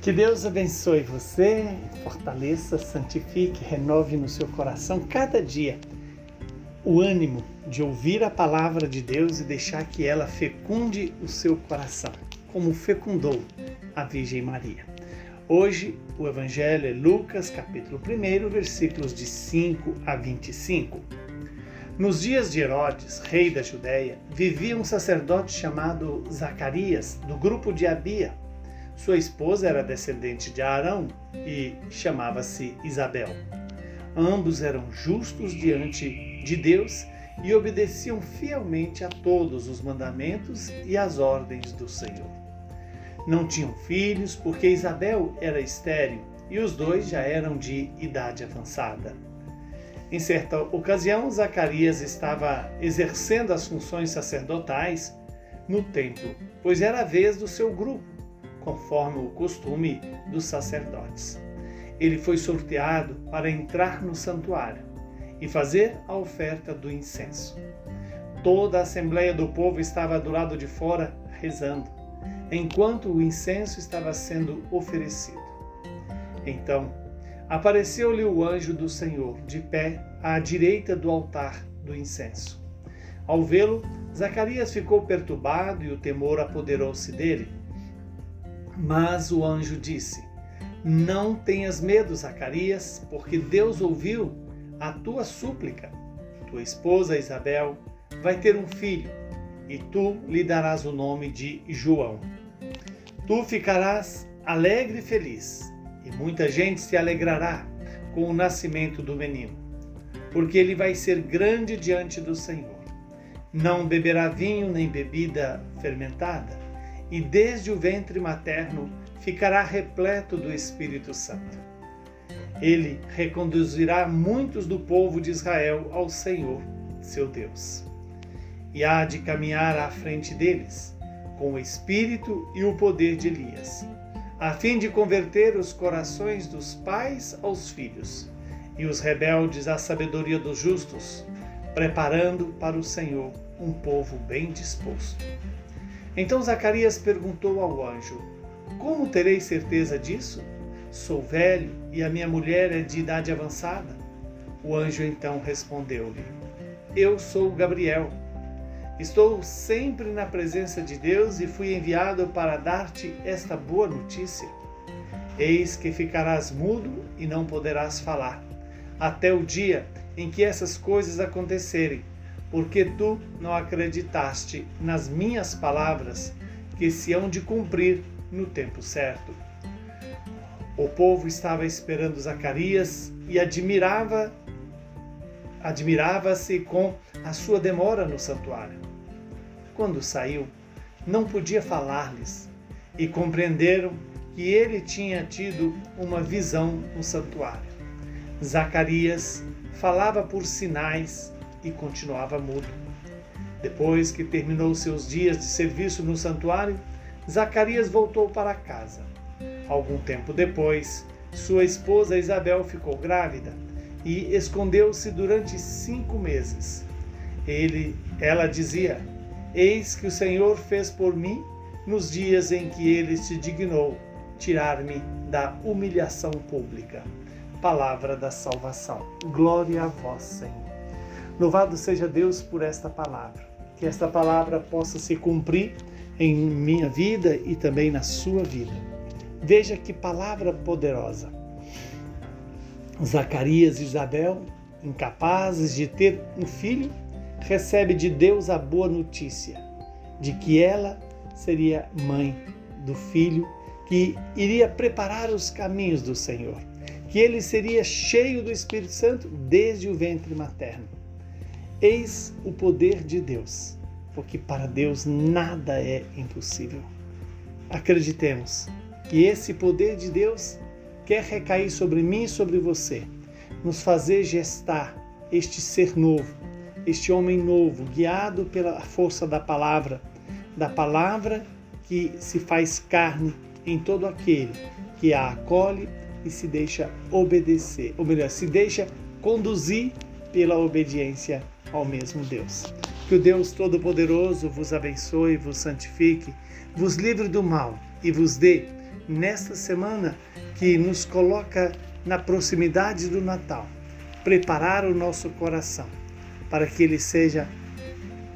Que Deus abençoe você, fortaleça, santifique, renove no seu coração cada dia o ânimo de ouvir a palavra de Deus e deixar que ela fecunde o seu coração, como fecundou a Virgem Maria. Hoje o Evangelho é Lucas, capítulo 1, versículos de 5 a 25. Nos dias de Herodes, rei da Judéia, vivia um sacerdote chamado Zacarias, do grupo de Abia sua esposa era descendente de Arão e chamava-se Isabel. Ambos eram justos diante de Deus e obedeciam fielmente a todos os mandamentos e as ordens do Senhor. Não tinham filhos porque Isabel era estéril e os dois já eram de idade avançada. Em certa ocasião, Zacarias estava exercendo as funções sacerdotais no templo, pois era a vez do seu grupo conforme o costume dos sacerdotes. Ele foi sorteado para entrar no santuário e fazer a oferta do incenso. Toda a assembleia do povo estava do lado de fora rezando, enquanto o incenso estava sendo oferecido. Então, apareceu-lhe o anjo do Senhor, de pé à direita do altar do incenso. Ao vê-lo, Zacarias ficou perturbado e o temor apoderou-se dele. Mas o anjo disse: Não tenhas medo, Zacarias, porque Deus ouviu a tua súplica. Tua esposa Isabel vai ter um filho, e tu lhe darás o nome de João. Tu ficarás alegre e feliz, e muita gente se alegrará com o nascimento do menino, porque ele vai ser grande diante do Senhor. Não beberá vinho nem bebida fermentada e desde o ventre materno ficará repleto do Espírito Santo. Ele reconduzirá muitos do povo de Israel ao Senhor, seu Deus. E há de caminhar à frente deles, com o espírito e o poder de Elias, a fim de converter os corações dos pais aos filhos e os rebeldes à sabedoria dos justos, preparando para o Senhor um povo bem disposto. Então Zacarias perguntou ao anjo: Como terei certeza disso? Sou velho e a minha mulher é de idade avançada. O anjo então respondeu-lhe: Eu sou Gabriel. Estou sempre na presença de Deus e fui enviado para dar-te esta boa notícia. Eis que ficarás mudo e não poderás falar, até o dia em que essas coisas acontecerem porque tu não acreditaste nas minhas palavras, que se hão de cumprir no tempo certo. O povo estava esperando Zacarias e admirava admirava-se com a sua demora no santuário. Quando saiu, não podia falar-lhes e compreenderam que ele tinha tido uma visão no santuário. Zacarias falava por sinais e continuava mudo. Depois que terminou seus dias de serviço no santuário, Zacarias voltou para casa. Algum tempo depois, sua esposa Isabel ficou grávida e escondeu-se durante cinco meses. Ele, ela dizia: Eis que o Senhor fez por mim nos dias em que ele se dignou tirar-me da humilhação pública. Palavra da salvação. Glória a vós, Senhor. Louvado seja Deus por esta palavra. Que esta palavra possa se cumprir em minha vida e também na sua vida. Veja que palavra poderosa. Zacarias e Isabel, incapazes de ter um filho, recebe de Deus a boa notícia de que ela seria mãe do filho que iria preparar os caminhos do Senhor, que ele seria cheio do Espírito Santo desde o ventre materno Eis o poder de Deus, porque para Deus nada é impossível. Acreditemos que esse poder de Deus quer recair sobre mim e sobre você, nos fazer gestar este ser novo, este homem novo, guiado pela força da palavra, da palavra que se faz carne em todo aquele que a acolhe e se deixa obedecer, ou melhor, se deixa conduzir pela obediência ao mesmo Deus. Que o Deus Todo-Poderoso vos abençoe, vos santifique, vos livre do mal e vos dê nesta semana que nos coloca na proximidade do Natal, preparar o nosso coração para que ele seja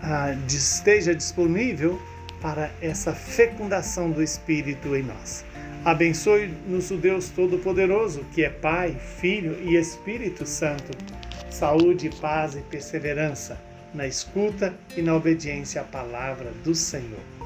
ah, esteja disponível para essa fecundação do Espírito em nós. Abençoe-nos o Deus Todo-Poderoso, que é Pai, Filho e Espírito Santo. Saúde, paz e perseverança na escuta e na obediência à palavra do Senhor.